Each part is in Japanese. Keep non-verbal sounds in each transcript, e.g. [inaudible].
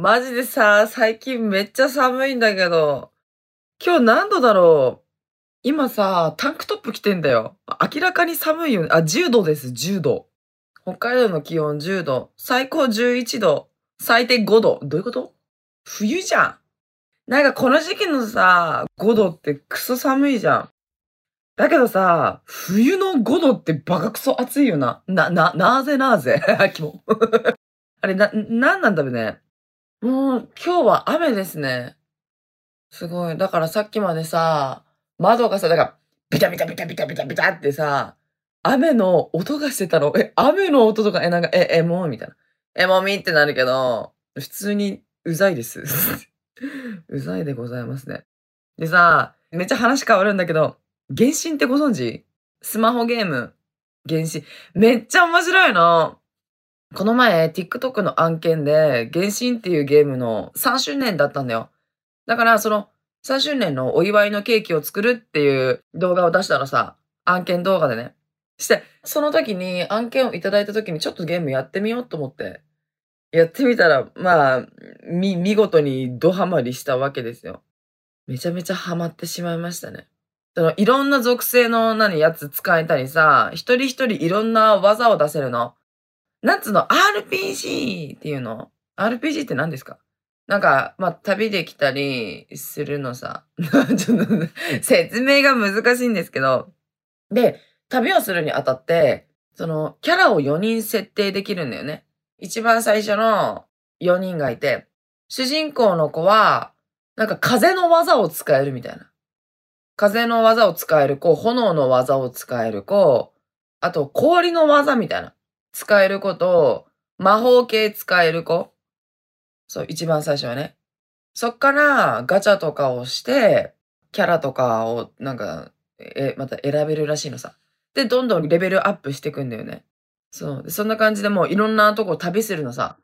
マジでさ、最近めっちゃ寒いんだけど、今日何度だろう？今さ、タンクトップ着てんだよ。明らかに寒いよね。あ、10度です、10度。北海道の気温10度。最高11度。最低5度。どういうこと？冬じゃん。なんかこの時期のさ、5度ってクソ寒いじゃん。だけどさ、冬の5度ってバカクソ暑いよな。な、な、なぜなぜ？[laughs] キモ。[laughs] あれ、な、なんなんだろうね。もう、今日は雨ですね。すごい。だからさっきまでさ、窓がさ、だから、ビタビタビタビタビタビタってさ、雨の音がしてたの。え、雨の音とか、え、なんか、え、え、もうみたいな。え、もみってなるけど、普通にうざいです。[laughs] うざいでございますね。でさ、めっちゃ話変わるんだけど、原神ってご存知？スマホゲーム？原神。めっちゃ面白いの。この前、TikTok の案件で、原神っていうゲームの3周年だったんだよ。だから、その、3周年のお祝いのケーキを作るっていう動画を出したらさ、案件動画でね。して、その時に案件をいただいた時にちょっとゲームやってみようと思って、やってみたら、まあ、み、見事にドハマりしたわけですよ。めちゃめちゃハマってしまいましたね。その、いろんな属性の何やつ使えたりさ、一人一人いろんな技を出せるの。なんつうの ?RPG っていうの ?RPG って何ですか？なんか、まあ、旅できたりするのさ。[laughs] ちょっと、説明が難しいんですけど。で、旅をするにあたって、その、キャラを4人設定できるんだよね。一番最初の4人がいて、主人公の子は、なんか風の技を使えるみたいな。風の技を使える子、炎の技を使える子、あと氷の技みたいな。使える子と、魔法系使える子。そう、一番最初はね。そっからガチャとかをして、キャラとかをなんか、え、また選べるらしいのさ。で、どんどんレベルアップしていくんだよね。そう。そんな感じでもういろんなとこ旅するのさ。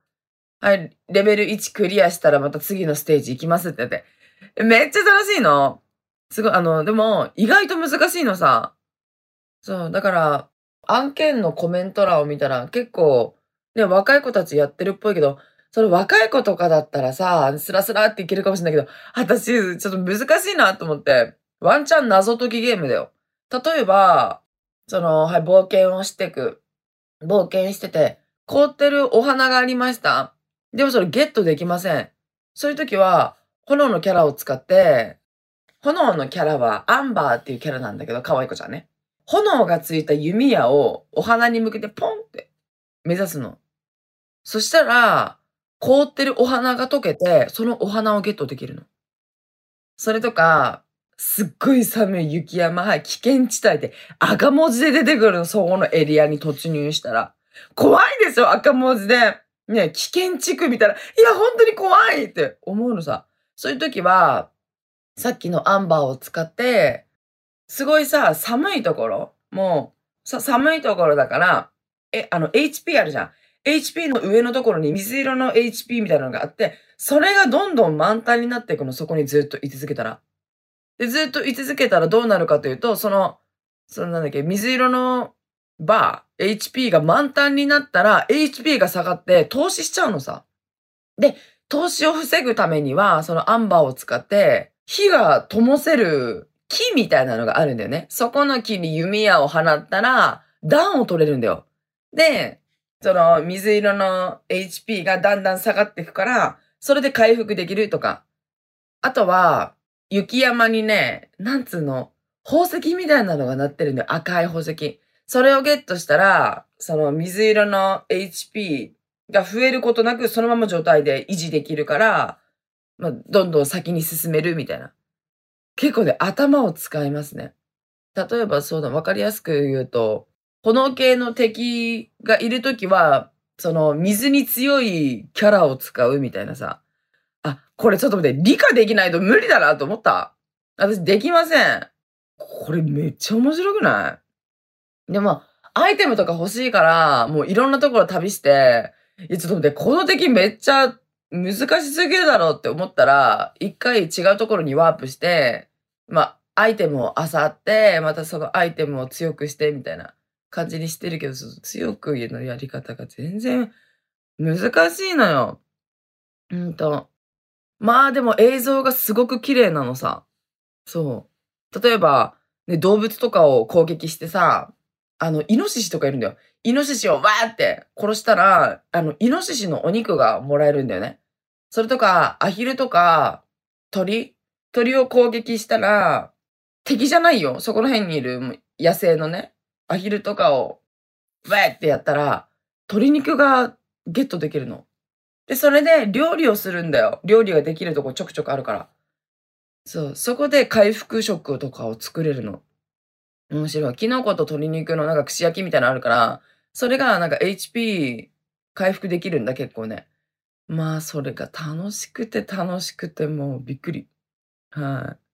はい、レベル1クリアしたらまた次のステージ行きますって言って。めっちゃ楽しいの。すごい、あの、でも、意外と難しいのさ。そう、だから、案件のコメント欄を見たら結構、ね、若い子たちやってるっぽいけど、それ若い子とかだったらさ、スラスラっていけるかもしれないけど、私、ちょっと難しいなと思って、ワンチャン謎解きゲームだよ。例えば、その、はい、冒険をしてく。冒険してて、凍ってるお花がありました。でもそれゲットできません。そういう時は、炎のキャラを使って、炎のキャラはアンバーっていうキャラなんだけど、可愛い子ちゃんね。炎がついた弓矢をお花に向けてポンって目指すの。そしたら、凍ってるお花が溶けて、そのお花をゲットできるの。それとか、すっごい寒い雪山、はい、危険地帯で赤文字で出てくるの、そこのエリアに突入したら。怖いでしょ、赤文字で。ね、危険地区見たら、いや、本当に怖いって思うのさ。そういう時は、さっきのアンバーを使って、すごいさ、寒いところ、もう、さ、寒いところだから、え、あの、HP あるじゃん。HP の上のところに水色の HP みたいなのがあって、それがどんどん満タンになっていくの、そこにずっと居続けたら。で、ずっと居続けたらどうなるかというと、その、そのなんだっけ、水色のバー、HP が満タンになったら、HP が下がって投資しちゃうのさ。で、投資を防ぐためには、そのアンバーを使って、火が灯せる木みたいなのがあるんだよね。そこの木に弓矢を放ったら、暖を取れるんだよ。で、その水色の HP がだんだん下がっていくから、それで回復できるとか。あとは、雪山にね、なんつうの、宝石みたいなのがなってるんだよ。赤い宝石。それをゲットしたら、その水色の HP が増えることなく、そのまま状態で維持できるから、まあ、どんどん先に進めるみたいな。結構ね、頭を使いますね。例えばそうだ、わかりやすく言うと、炎系の敵がいるときは、その水に強いキャラを使うみたいなさ。あ、これちょっと待って、理科できないと無理だなと思った。私できません。これめっちゃ面白くない？でも、アイテムとか欲しいから、もういろんなところ旅して、いや、ちょっと待って、この敵めっちゃ難しすぎるだろうって思ったら、一回違うところにワープして、まあ、アイテムを漁って、またそのアイテムを強くして、みたいな。感じにしてるけど、強く言うのやり方が全然難しいのよ。うんと、まあでも映像がすごく綺麗なのさ。そう。例えば、ね、動物とかを攻撃してさ、あの、イノシシとかいるんだよ。イノシシをわーって殺したら、あの、イノシシのお肉がもらえるんだよね。それとか、アヒルとか、鳥？鳥を攻撃したら、敵じゃないよ。そこら辺にいる野生のね、アヒルとかを、わーってやったら、鶏肉がゲットできるの。で、それで料理をするんだよ。料理ができるとこちょくちょくあるから。そう、そこで回復食とかを作れるの。面白い。キノコと鶏肉のなんか串焼きみたいなのあるから、それがなんか HP 回復できるんだ、結構ね。まあ、それが楽しくて楽しくてもうびっくり。はい。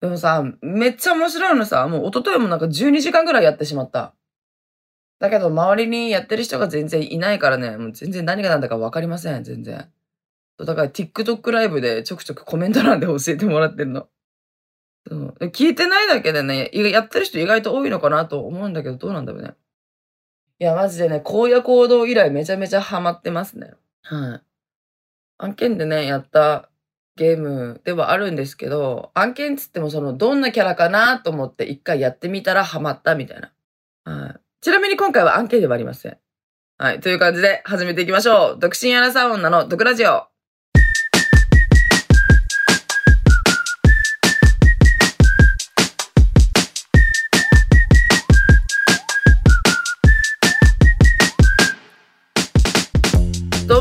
でもさ、めっちゃ面白いのさ、もう一昨日もなんか12時間ぐらいやってしまった。だけど周りにやってる人が全然いないからね、もう全然何が何だかわかりません、全然。だから TikTok ライブでちょくちょくコメント欄で教えてもらってるの。そう。聞いてないだけでね、やってる人意外と多いのかなと思うんだけど、どうなんだろうね。いや、マジでね、荒野行動以来めちゃめちゃハマってますね。はい。案件でね、やったゲームではあるんですけど、案件つってもその、どんなキャラかなと思って一回やってみたらハマったみたいな。はい。ちなみに今回は案件ではありません。はい。という感じで始めていきましょう。独身アラサー女の毒ラジオ。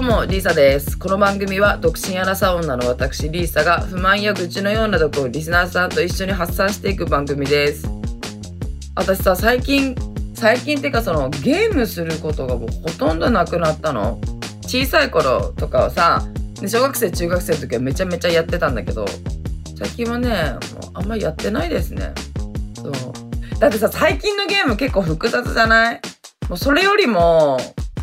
リーサです。この番組は独身アラサ女の私リーサが不満や愚痴のようなとこをリスナーさんと一緒に発散していく番組です。私さ、最近、最近っていうかそのゲームすることがもうほとんどなくなったの。小さい頃とかはさ、小学生中学生の時はめちゃめちゃやってたんだけど、最近はね、もうあんまやってないですね。そう。だってさ、最近のゲーム結構複雑じゃない？もうそれよりも、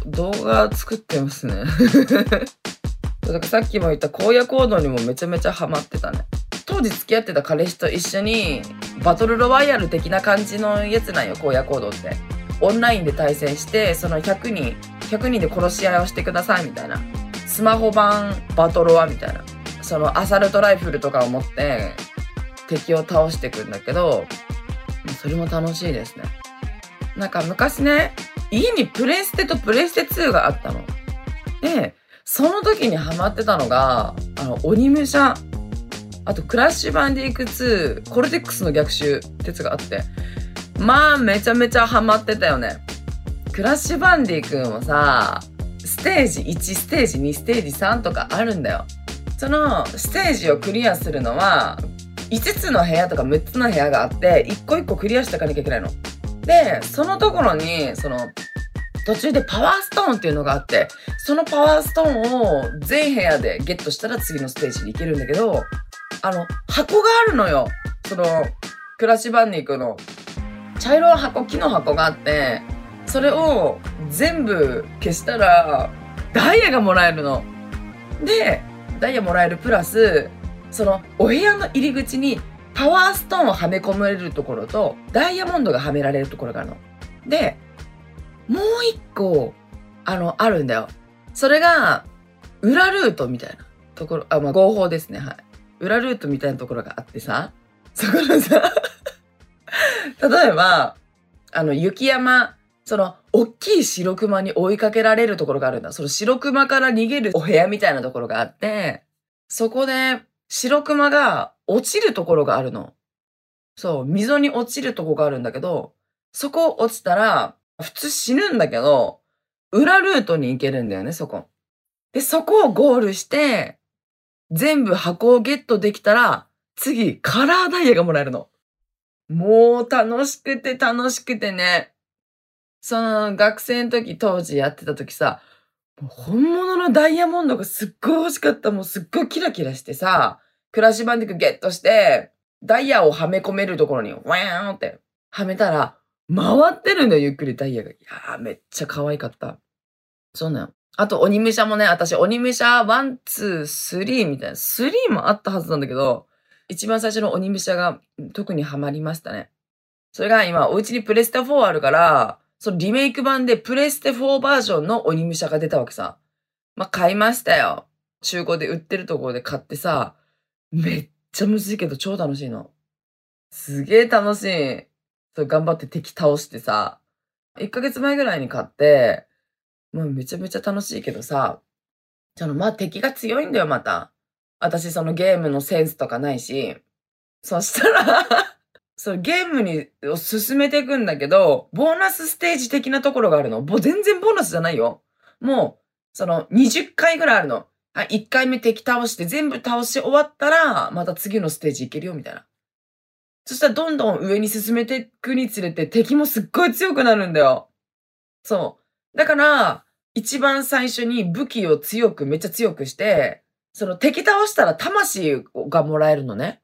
動画作ってますね。[laughs] かさっきも言った荒野行動にもめちゃめちゃハマってたね。当時付き合ってた彼氏と一緒にバトルロワイヤル的な感じのやつなんよ荒野行動って。オンラインで対戦してその100人100人で殺し合いをしてくださいみたいな。スマホ版バトロワみたいな。そのアサルトライフルとかを持って敵を倒していくんだけどそれも楽しいですね。なんか昔ね家にプレステとプレステ2があったの。で、その時にハマってたのが、あの、鬼武者、あとクラッシュバンディーク2、コルテックスの逆襲ってやつがあって、まあ、めちゃめちゃハマってたよね。クラッシュバンディー君もさ、ステージ1、ステージ2、ステージ3とかあるんだよ。そのステージをクリアするのは、5つの部屋とか6つの部屋があって、1個1個クリアしていかなきゃいけないの。で、そのところに、その、途中でパワーストーンっていうのがあって、そのパワーストーンを全部屋でゲットしたら次のステージに行けるんだけど、あの、箱があるのよ。その、クラッシュバンディクの茶色の箱、木の箱があって、それを全部消したら、ダイヤがもらえるの。で、ダイヤもらえるプラス、その、お部屋の入り口にパワーストーンをはめ込めれるところと、ダイヤモンドがはめられるところがあるの。で、もう一個、あの、あるんだよ。それが、裏ルートみたいなところ、あ、まあ、合法ですね、はい。裏ルートみたいなところがあってさ、そこのさ、[laughs] 例えば、あの、雪山、その、大きい白熊に追いかけられるところがあるんだ。その白熊から逃げるお部屋みたいなところがあって、そこで、白熊が落ちるところがあるの。そう、溝に落ちるとこがあるんだけど、そこ落ちたら、普通死ぬんだけど、裏ルートに行けるんだよね、そこ。で、そこをゴールして、全部箱をゲットできたら、次、カラーダイヤがもらえるの。もう楽しくて楽しくてね。その学生の時、当時やってた時さ、本物のダイヤモンドがすっごい欲しかった。もうすっごいキラキラしてさ、クラッシュバンディクゲットして、ダイヤをはめ込めるところに、ワーンってはめたら、回ってるんだよ、ゆっくりダイヤが。いやー、めっちゃ可愛かった。そうなの。あと、鬼武者もね、私、鬼武者1、2、3みたいな、3もあったはずなんだけど、一番最初の鬼武者が特にハマりましたね。それが今、お家にプレステ4あるから、そのリメイク版でプレステ4バージョンの鬼武者が出たわけさ。まあ、買いましたよ。中古で売ってるところで買ってさ、めっちゃむずいけど超楽しいの。すげえ楽しい。そう頑張って敵倒してさ、1ヶ月前ぐらいに買って、もうめちゃめちゃ楽しいけどさ、そのまあ敵が強いんだよ、また。私そのゲームのセンスとかないし。そしたら [laughs] そうゲームにを進めていくんだけど、ボーナスステージ的なところがあるの。全然ボーナスじゃないよ。もう、その20回ぐらいあるの。はい、1回目敵倒して全部倒し終わったら、また次のステージ行けるよ、みたいな。そしたらどんどん上に進めていくにつれて敵もすっごい強くなるんだよ。そう。だから、一番最初に武器を強く、めっちゃ強くして、その敵倒したら魂がもらえるのね。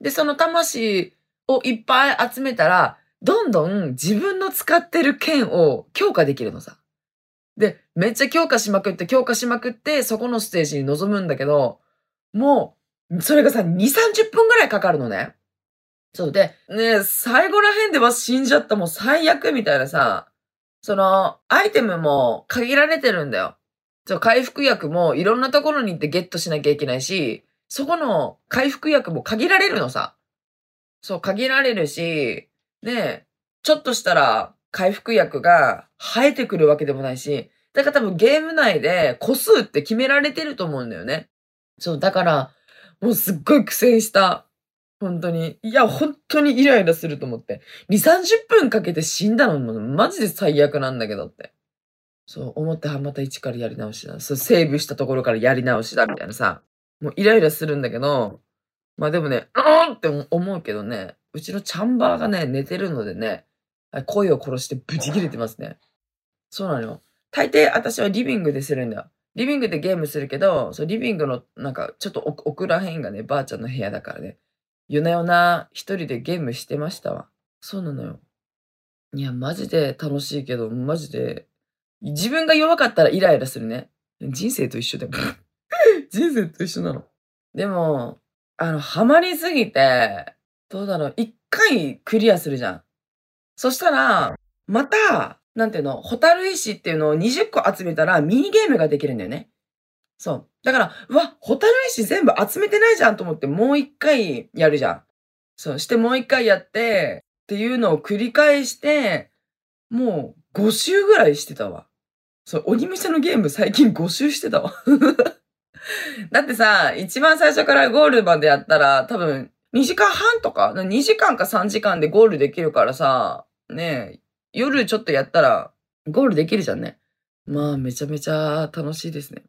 で、その魂をいっぱい集めたら、どんどん自分の使ってる剣を強化できるのさ。で、めっちゃ強化しまくって、強化しまくって、そこのステージに臨むんだけど、もう、それがさ、2、30分ぐらいかかるのね。そうで、ね最後ら辺では死んじゃったもう最悪みたいなさ、その、アイテムも限られてるんだよ。そう、回復薬もいろんなところに行ってゲットしなきゃいけないし、そこの回復薬も限られるのさ。そう、限られるし、ねちょっとしたら回復薬が生えてくるわけでもないし、だから多分ゲーム内で個数って決められてると思うんだよね。そう、だから、もうすっごい苦戦した。本当に。いや、本当にイライラすると思って。2、30分かけて死んだのもマジで最悪なんだけどって。そう思って、また一からやり直しだ。そう、セーブしたところからやり直しだみたいなさ。もうイライラするんだけど、まあでもね、うーんって思うけどね、うちのチャンバーがね、寝てるのでね、声を殺してブチ切れてますね。そうなのよ。大抵私はリビングでするんだよ。リビングでゲームするけど、そリビングのなんかちょっと奥らへんがね、ばあちゃんの部屋だからね。夜な夜な一人でゲームしてましたわ。そうなのよ。いや、マジで楽しいけど、マジで、自分が弱かったらイライラするね。人生と一緒で。[laughs] 人生と一緒なの。でも、あの、ハマりすぎて、どうだろう、一回クリアするじゃん。そしたら、また、なんていうの、ホタル石っていうのを20個集めたらミニゲームができるんだよね。そう。だから、うわ、ホタル石全部集めてないじゃんと思ってもう一回やるじゃん。そう。してもう一回やって、っていうのを繰り返して、もう5周ぐらいしてたわ。そう、鬼武者のゲーム最近5周してたわ。[laughs] だってさ、一番最初からゴールまでやったら多分2時間半とか ?2 時間か3時間でゴールできるからさ、ね、夜ちょっとやったらゴールできるじゃんね。まあ、めちゃめちゃ楽しいですね。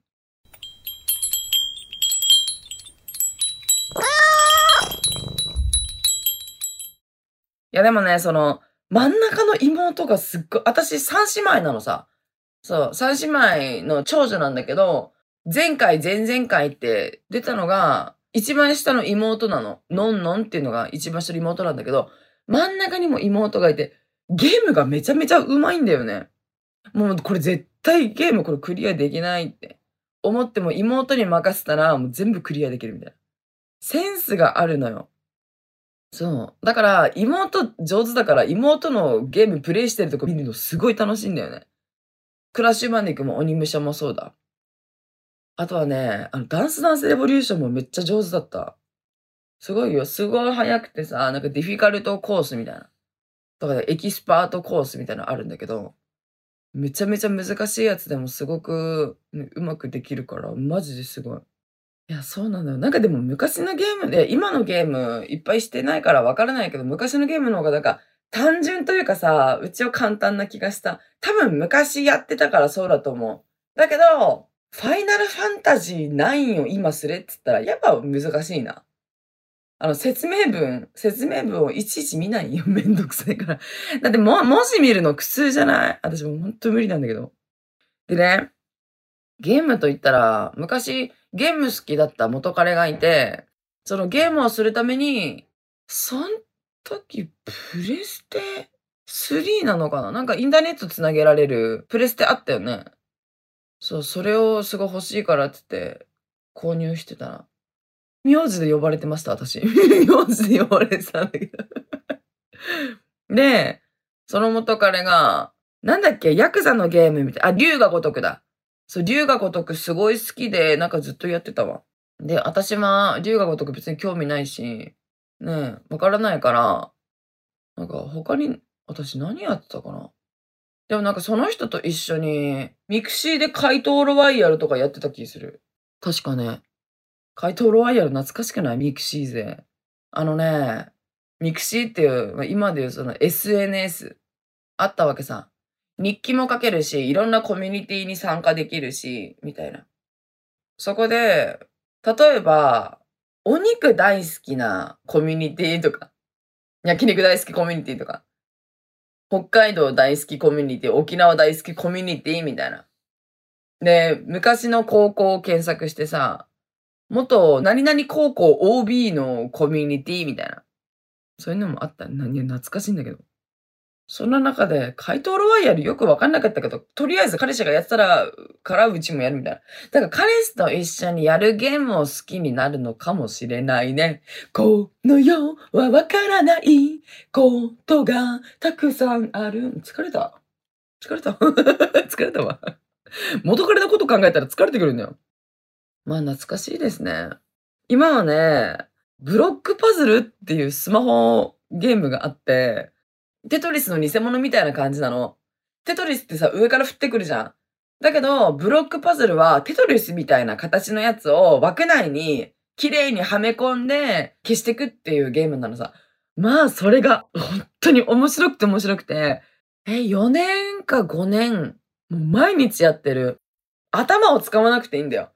いやでもね、その、真ん中の妹がすっごい、私三姉妹なのさ。そう、三姉妹の長女なんだけど、前回、前々回って出たのが、一番下の妹なの。のんのんっていうのが一番下の妹なんだけど、真ん中にも妹がいて、ゲームがめちゃめちゃうまいんだよね。もうこれ絶対ゲームこれクリアできないって思っても妹に任せたらもう全部クリアできるみたいな。センスがあるのよ。そう。だから、妹上手だから、妹のゲームプレイしてるとこ見るのすごい楽しいんだよね。クラッシュバンディックも鬼武者もそうだ。あとはね、あの、ダンスダンスレボリューションもめっちゃ上手だった。すごいよ。すごい早くてさ、なんかディフィカルトコースみたいな。とかエキスパートコースみたいなのあるんだけど、めちゃめちゃ難しいやつでもすごく、ね、うまくできるから、マジですごい。いや、そうなんだよ。なんかでも昔のゲームで、今のゲームいっぱいしてないからわからないけど、昔のゲームの方がなんか単純というかさ、うちは簡単な気がした。多分昔やってたからそうだと思う。だけど、ファイナルファンタジー9を今すれって言ったら、やっぱ難しいな。あの、説明文、説明文をいちいち見ないよ。[laughs] めんどくさいから。だっても、文字見るの苦痛じゃない？私も本当無理なんだけど。でね、ゲームと言ったら、昔、ゲーム好きだった元彼がいて、そのゲームをするために、そん時、プレステ3なのかな？なんかインターネットつなげられるプレステあったよね。そう、それをすごい欲しいからって言って購入してたら、名字で呼ばれてました、私。[laughs] 名字で呼ばれてたんだけどで、その元彼が、なんだっけ、ヤクザのゲームみたい。あ、龍が如くだ。そう、龍が如くすごい好きで、なんかずっとやってたわ。で、私は龍が如く別に興味ないし、ねえ、わからないから、なんか他に、私何やってたかな。でもなんかその人と一緒に、 mixi で怪盗ロワイヤルとかやってた気する。確かね。怪盗ロワイヤル懐かしくない？ mixi 勢。あのね、 mixi っていう、今でいうその SNS あったわけさ。日記も書けるし、いろんなコミュニティに参加できるし、みたいな。そこで、例えば、お肉大好きなコミュニティとか、焼肉大好きコミュニティとか、北海道大好きコミュニティ、沖縄大好きコミュニティみたいな。で、昔の高校を検索してさ、元何々高校 OB のコミュニティみたいな。そういうのもあった。何懐かしいんだけど。そんな中で、怪盗ロワイヤルよくわかんなかったけど、とりあえず彼氏がやってたら、からうちもやるみたいな。だから彼氏と一緒にやるゲームを好きになるのかもしれないね。この世はわからないことがたくさんある。疲れた疲れた [laughs] 疲れたわ。元彼のこと考えたら疲れてくるんだよ。まあ懐かしいですね。今はね、ブロックパズルっていうスマホゲームがあって、テトリスの偽物みたいな感じなの。テトリスってさ、上から降ってくるじゃん。だけど、ブロックパズルはテトリスみたいな形のやつを枠内に綺麗にはめ込んで消していくっていうゲームなのさ。まあ、それが本当に面白くて面白くて、え、4年か5年、もう毎日やってる。頭を使わなくていいんだよ。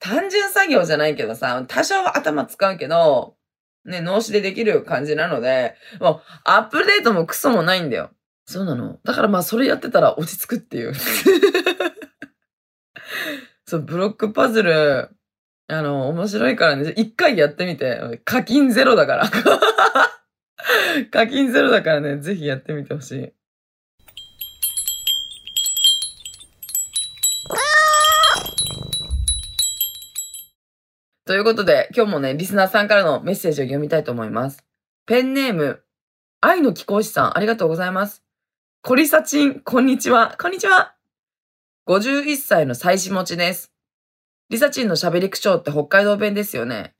単純作業じゃないけどさ、多少は頭使うけど、ね、脳死でできる感じなので、もう、アップデートもクソもないんだよ。そうなの。だからまあ、それやってたら落ち着くっていう。[laughs] そう、ブロックパズル、あの、面白いからね、一回やってみて。課金ゼロだから。[laughs] 課金ゼロだからね、ぜひやってみてほしい。ということで、今日もね、リスナーさんからのメッセージを読みたいと思います。ペンネーム、愛の貴公子さん、ありがとうございます。コリサチン、こんにちは。こんにちは。51歳の妻子持ちです。リサチンの喋り口調って北海道弁ですよね。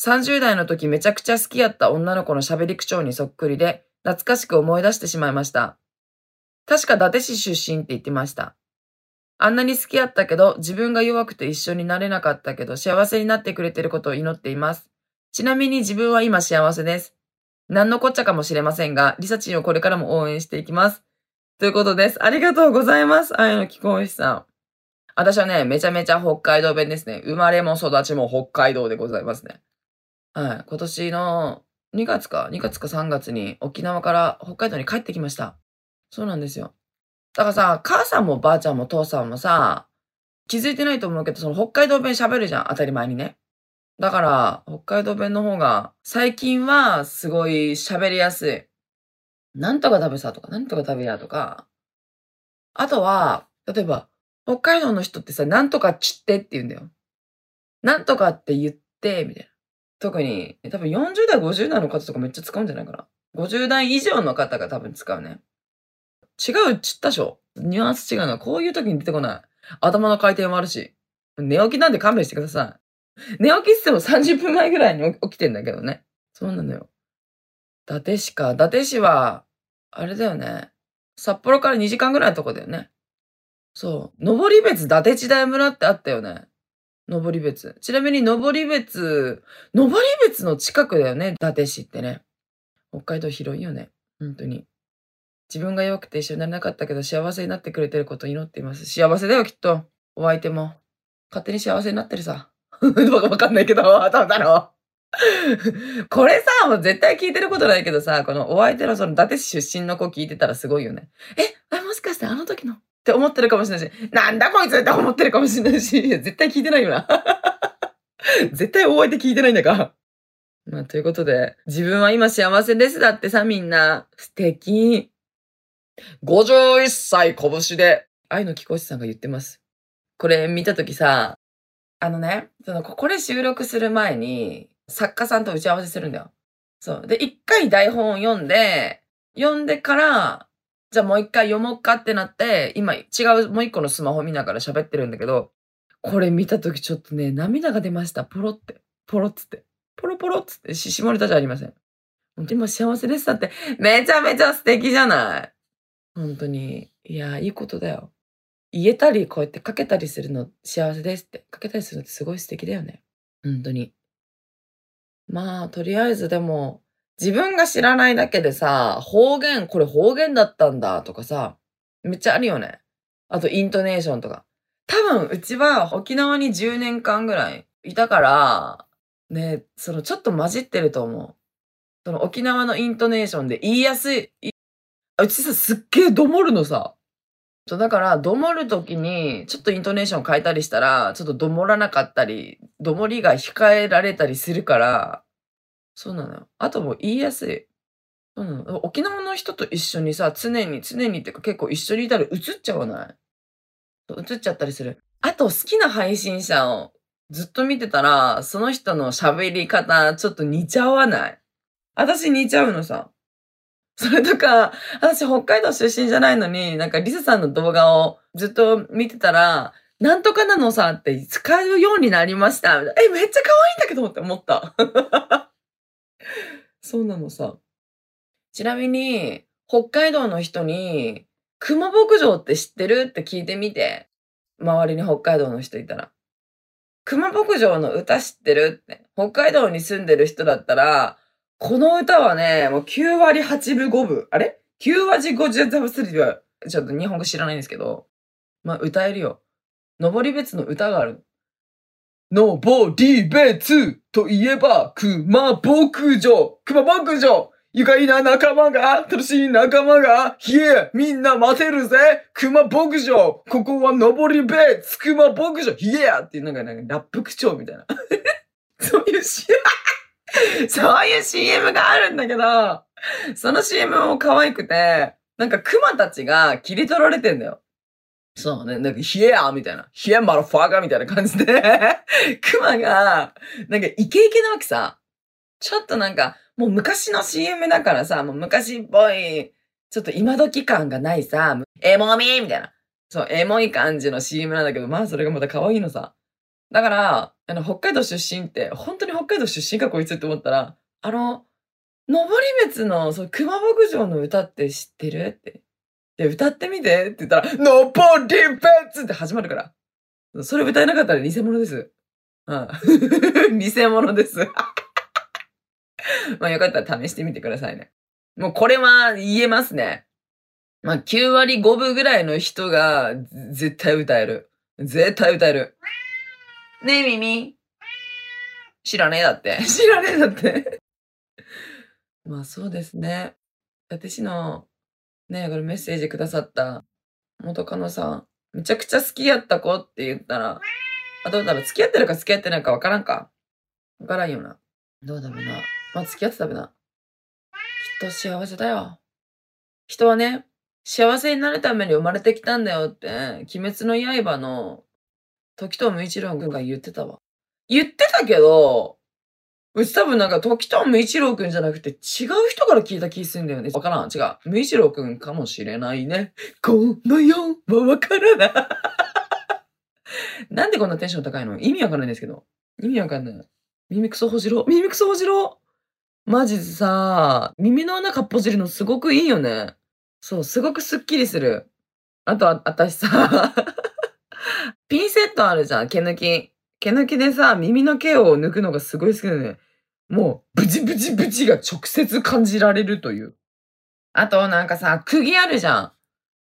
30代の時めちゃくちゃ好きやった女の子の喋り口調にそっくりで、懐かしく思い出してしまいました。確か伊達市出身って言ってました。あんなに好きやったけど、自分が弱くて一緒になれなかったけど、幸せになってくれてることを祈っています。ちなみに自分は今幸せです。何のこっちゃかもしれませんが、リサチンをこれからも応援していきます。ということです。ありがとうございます。愛の貴公子さん。私はね、めちゃめちゃ北海道弁ですね。生まれも育ちも北海道でございますね。はい。今年の2月か、2月か3月に沖縄から北海道に帰ってきました。そうなんですよ。だからさ、母さんもばあちゃんも父さんもさ、気づいてないと思うけど、その北海道弁喋るじゃん、当たり前にね。だから、北海道弁の方が、最近はすごい喋りやすい。なんとか食べさとか、なんとか食べやとか。あとは、例えば、北海道の人ってさ、なんとかちってって言うんだよ。なんとかって言って、みたいな。特に、多分40代、50代の方とかめっちゃ使うんじゃないかな。50代以上の方が多分使うね。違うっちったしょ？ニュアンス違うの。こういう時に出てこない。頭の回転もあるし。寝起きなんで勘弁してください。寝起きっつっても30分前ぐらいに起起きてんだけどね。そうなのよ。伊達市か。伊達市は、あれだよね。札幌から2時間ぐらいのとこだよね。そう。登別伊達地大村ってあったよね。登別。ちなみに登別、登別の近くだよね。伊達市ってね。北海道広いよね。本当に。自分が弱くて一緒になれなかったけど幸せになってくれてることを祈っています。幸せだよ、きっと。お相手も。勝手に幸せになってるさ。わ [laughs] かわかんないけど、どうだろう。[laughs] これさ、もう絶対聞いてることないけどさ、このお相手のその伊達市出身の子聞いてたらすごいよね。え、あもしかしてあの時の？って思ってるかもしれないし、なんだこいつって思ってるかもしれないし、絶対聞いてないよな。[laughs] 絶対お相手聞いてないんだか。まあ、ということで、自分は今幸せですだってさ、みんな。素敵。51歳拳で、愛の貴公子さんが言ってます。これ見たときさ、あのね、その、これ収録する前に、作家さんと打ち合わせするんだよ。そう。で、一回台本を読んで、読んでから、じゃあもう一回読もうかってなって、今違うもう一個のスマホ見ながら喋ってるんだけど、これ見たときちょっとね、涙が出ました。ポロって。ポロっつって。ポロポロっつって。し、下ネタじゃありません。本当にも幸せですだって、めちゃめちゃ素敵じゃない本当に。いや、いいことだよ。言えたり、こうやってかけたりするの幸せですって。かけたりするのってすごい素敵だよね。本当に。まあ、とりあえずでも、自分が知らないだけでさ、方言、これ方言だったんだとかさ、めっちゃあるよね。あと、イントネーションとか。多分、うちは沖縄に10年間ぐらいいたから、ね、そのちょっと混じってると思う。その沖縄のイントネーションで言いやすい。うちさ、すっげえどもるのさ。そう、だから、どもるときに、ちょっとイントネーション変えたりしたら、ちょっとどもらなかったり、どもりが控えられたりするから、そうなのよ。あともう言いやすい。そうなの。沖縄の人と一緒にさ、常に、常にっていうか結構一緒にいたら映っちゃわない？映っちゃったりする。あと、好きな配信者をずっと見てたら、その人の喋り方、ちょっと似ちゃわない？私似ちゃうのさ。[laughs] それとか、私北海道出身じゃないのに、なんかリサさんの動画をずっと見てたら、なんとかなのさって使うようになりました。え、めっちゃ可愛いんだけどって思った。[laughs] そうなのさ。ちなみに、北海道の人に、熊牧場って知ってるって聞いてみて。周りに北海道の人いたら。熊牧場の歌知ってるって。北海道に住んでる人だったら、この歌はね、もう9割8分5分。あれ ?9 割50分3は、ちょっと日本語知らないんですけど、まあ歌えるよ。登り別の歌がある。登り別といえば、熊牧場熊牧場愉快な仲間が、楽しい仲間が、ひえ、みんな待てるぜ熊牧場ここは登り別熊牧場ひえっていうなんか、なんかラップ口調みたいな。[laughs] そういうし、[laughs] そういう CM があるんだけど、その CM も可愛くて、なんか熊たちが切り取られてんだよ。そうね、なんか、ヒエアみたいな。ヒエマラファーガみたいな感じで [laughs] 熊が、なんかイケイケなわけさ。ちょっとなんか、もう昔の CM だからさ、もう昔っぽい、ちょっと今時感がないさ、エモミみたいな。そう、エモい感じの CM なんだけど、まあそれがまた可愛いのさ。だから、あの、北海道出身って、本当に北海道出身かこいつって思ったら、あの、登別の、そう、熊牧場の歌って知ってる？って。で、歌ってみてって言ったら、登別って始まるから。それ歌えなかったら偽物です。うん。[laughs] 偽物です。[laughs] まあよかったら試してみてくださいね。もうこれは言えますね。まあ9割5分ぐらいの人が絶対歌える。絶対歌える。ねえ、耳。知らねえだって。[laughs] 知らねえだって。[laughs] まあそうですね。私の、ねこれメッセージくださった元カノさん、めちゃくちゃ好きやった子って言ったら、あ、どうだろう付き合ってるか付き合ってないかわからんかわからんよな。どうだろうな。まあ付き合ってたべな。きっと幸せだよ。人はね、幸せになるために生まれてきたんだよって、鬼滅の刃の時藤無一郎くんが言ってたわ。言ってたけど、うち多分なんか時藤無一郎くんじゃなくて違う人から聞いた気するんだよね。わからん。違う。無一郎くんかもしれないね。この世はわからない。[laughs] なんでこんなテンション高いの？意味わかんないんですけど。意味わかんない。耳くそほじろ。耳くそほじろマジでさ、耳の穴かっぽじるのすごくいいよね。そう、すごくスッキリする。あと、あ、私さ、ピンセットあるじゃん、毛抜き。毛抜きでさ、耳の毛を抜くのがすごい好きだね。もう、ブチブチブチが直接感じられるという。あと、なんかさ、釘あるじゃん。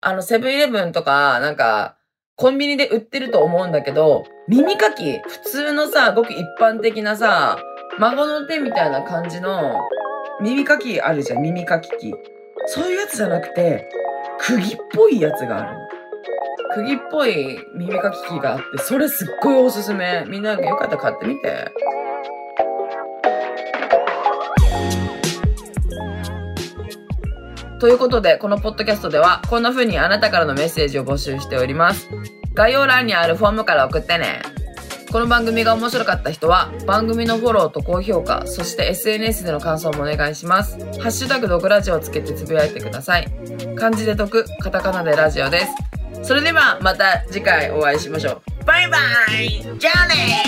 あの、セブンイレブンとか、なんか、コンビニで売ってると思うんだけど、耳かき、普通のさ、ごく一般的なさ、孫の手みたいな感じの耳かきあるじゃん、耳かき器。そういうやつじゃなくて、釘っぽいやつがあるの。釘っぽい耳かき器があって、それすっごいおすすめ。みんなよかったら買ってみて。ということで、このポッドキャストでは、こんな風にあなたからのメッセージを募集しております。概要欄にあるフォームから送ってね。この番組が面白かった人は、番組のフォローと高評価、そして SNS での感想もお願いします。ハッシュタグドクラジオをつけてつぶやいてください。漢字で得、カタカナでラジオです。それではまた次回お会いしましょう。バイバイじゃあね